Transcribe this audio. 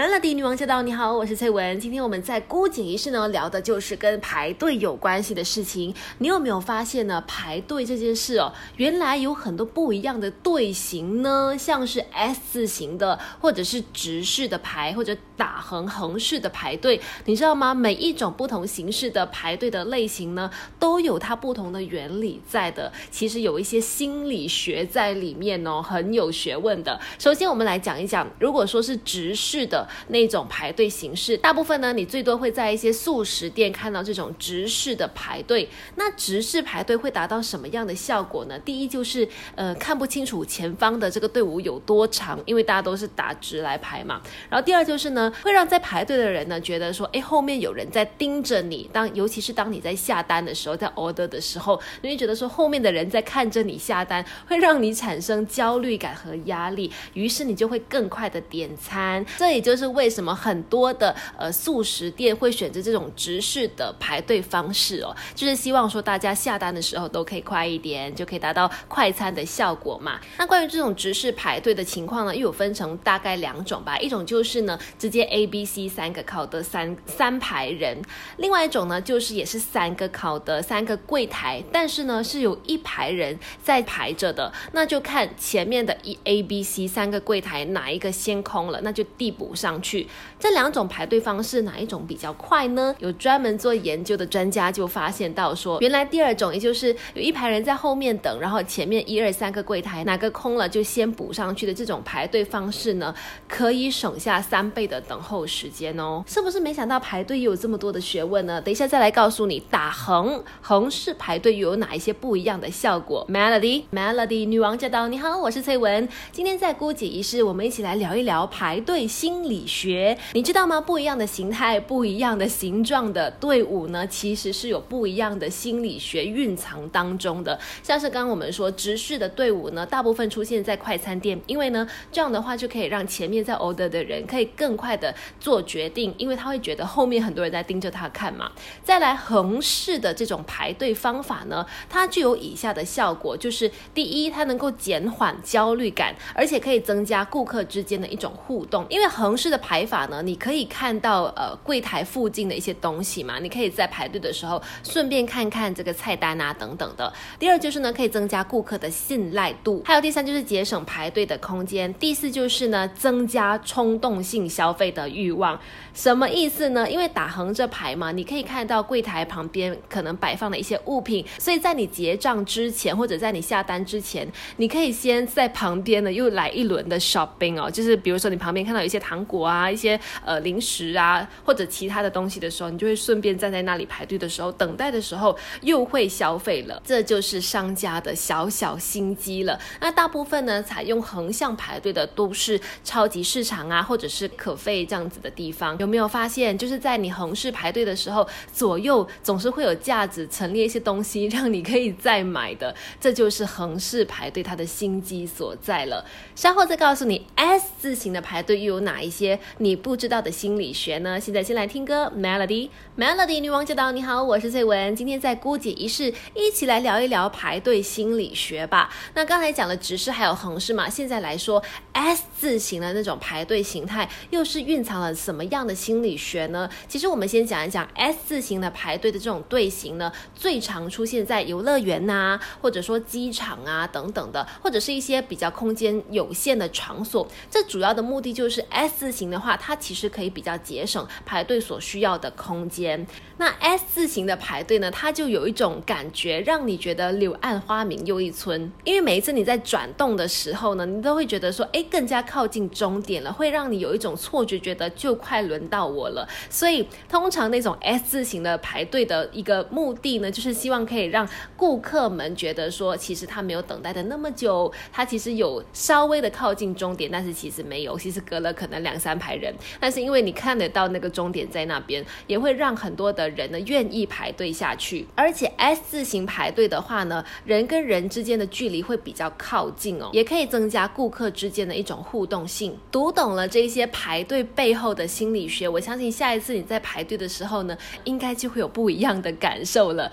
Melody 女王驾到！你好，我是翠文。今天我们在孤井仪式呢，聊的就是跟排队有关系的事情。你有没有发现呢？排队这件事哦，原来有很多不一样的队形呢，像是 S 字形的，或者是直式的排，或者打横横式的排队。你知道吗？每一种不同形式的排队的类型呢，都有它不同的原理在的。其实有一些心理学在里面哦，很有学问的。首先，我们来讲一讲，如果说是直式的。那种排队形式，大部分呢，你最多会在一些素食店看到这种直式的排队。那直式排队会达到什么样的效果呢？第一就是呃看不清楚前方的这个队伍有多长，因为大家都是打直来排嘛。然后第二就是呢，会让在排队的人呢觉得说，哎，后面有人在盯着你。当尤其是当你在下单的时候，在 order 的时候，你会觉得说后面的人在看着你下单，会让你产生焦虑感和压力，于是你就会更快的点餐。这也就。是为什么很多的呃素食店会选择这种直式的排队方式哦，就是希望说大家下单的时候都可以快一点，就可以达到快餐的效果嘛。那关于这种直式排队的情况呢，又有分成大概两种吧，一种就是呢直接 A、B、C 三个考的三三排人，另外一种呢就是也是三个考的三个柜台，但是呢是有一排人在排着的，那就看前面的一 A、B、C 三个柜台哪一个先空了，那就递补。上去，这两种排队方式哪一种比较快呢？有专门做研究的专家就发现到说，原来第二种，也就是有一排人在后面等，然后前面一二三个柜台哪个空了就先补上去的这种排队方式呢，可以省下三倍的等候时间哦。是不是没想到排队又有这么多的学问呢？等一下再来告诉你，打横横式排队又有哪一些不一样的效果？Melody Melody 女王驾到！你好，我是翠文，今天在姑姐仪式，我们一起来聊一聊排队心理。理学，你知道吗？不一样的形态、不一样的形状的队伍呢，其实是有不一样的心理学蕴藏当中的。像是刚刚我们说直视的队伍呢，大部分出现在快餐店，因为呢，这样的话就可以让前面在 order 的人可以更快的做决定，因为他会觉得后面很多人在盯着他看嘛。再来横式的这种排队方法呢，它具有以下的效果，就是第一，它能够减缓焦虑感，而且可以增加顾客之间的一种互动，因为横。式的排法呢，你可以看到呃柜台附近的一些东西嘛，你可以在排队的时候顺便看看这个菜单啊等等的。第二就是呢，可以增加顾客的信赖度，还有第三就是节省排队的空间，第四就是呢，增加冲动性消费的欲望。什么意思呢？因为打横着排嘛，你可以看到柜台旁边可能摆放的一些物品，所以在你结账之前或者在你下单之前，你可以先在旁边呢又来一轮的 shopping 哦，就是比如说你旁边看到有一些糖。果啊，一些呃零食啊，或者其他的东西的时候，你就会顺便站在那里排队的时候，等待的时候又会消费了，这就是商家的小小心机了。那大部分呢，采用横向排队的都是超级市场啊，或者是可费这样子的地方。有没有发现，就是在你横式排队的时候，左右总是会有架子陈列一些东西，让你可以再买的，这就是横式排队它的心机所在了。稍后再告诉你 S 字形的排队又有哪一些。些你不知道的心理学呢？现在先来听歌，Melody，Melody 女王驾到！你好，我是翠文，今天在姑姐仪式一起来聊一聊排队心理学吧。那刚才讲了直视还有横视嘛，现在来说 S 字形的那种排队形态，又是蕴藏了什么样的心理学呢？其实我们先讲一讲 S 字形的排队的这种队形呢，最常出现在游乐园呐，或者说机场啊等等的，或者是一些比较空间有限的场所。这主要的目的就是 S 字。型的话，它其实可以比较节省排队所需要的空间。那 S 字形的排队呢，它就有一种感觉，让你觉得柳暗花明又一村。因为每一次你在转动的时候呢，你都会觉得说，哎，更加靠近终点了，会让你有一种错觉，觉得就快轮到我了。所以，通常那种 S 字形的排队的一个目的呢，就是希望可以让顾客们觉得说，其实他没有等待的那么久，他其实有稍微的靠近终点，但是其实没有，其实隔了可能两。三排人，但是因为你看得到那个终点在那边，也会让很多的人呢愿意排队下去。而且 S 字形排队的话呢，人跟人之间的距离会比较靠近哦，也可以增加顾客之间的一种互动性。读懂了这些排队背后的心理学，我相信下一次你在排队的时候呢，应该就会有不一样的感受了。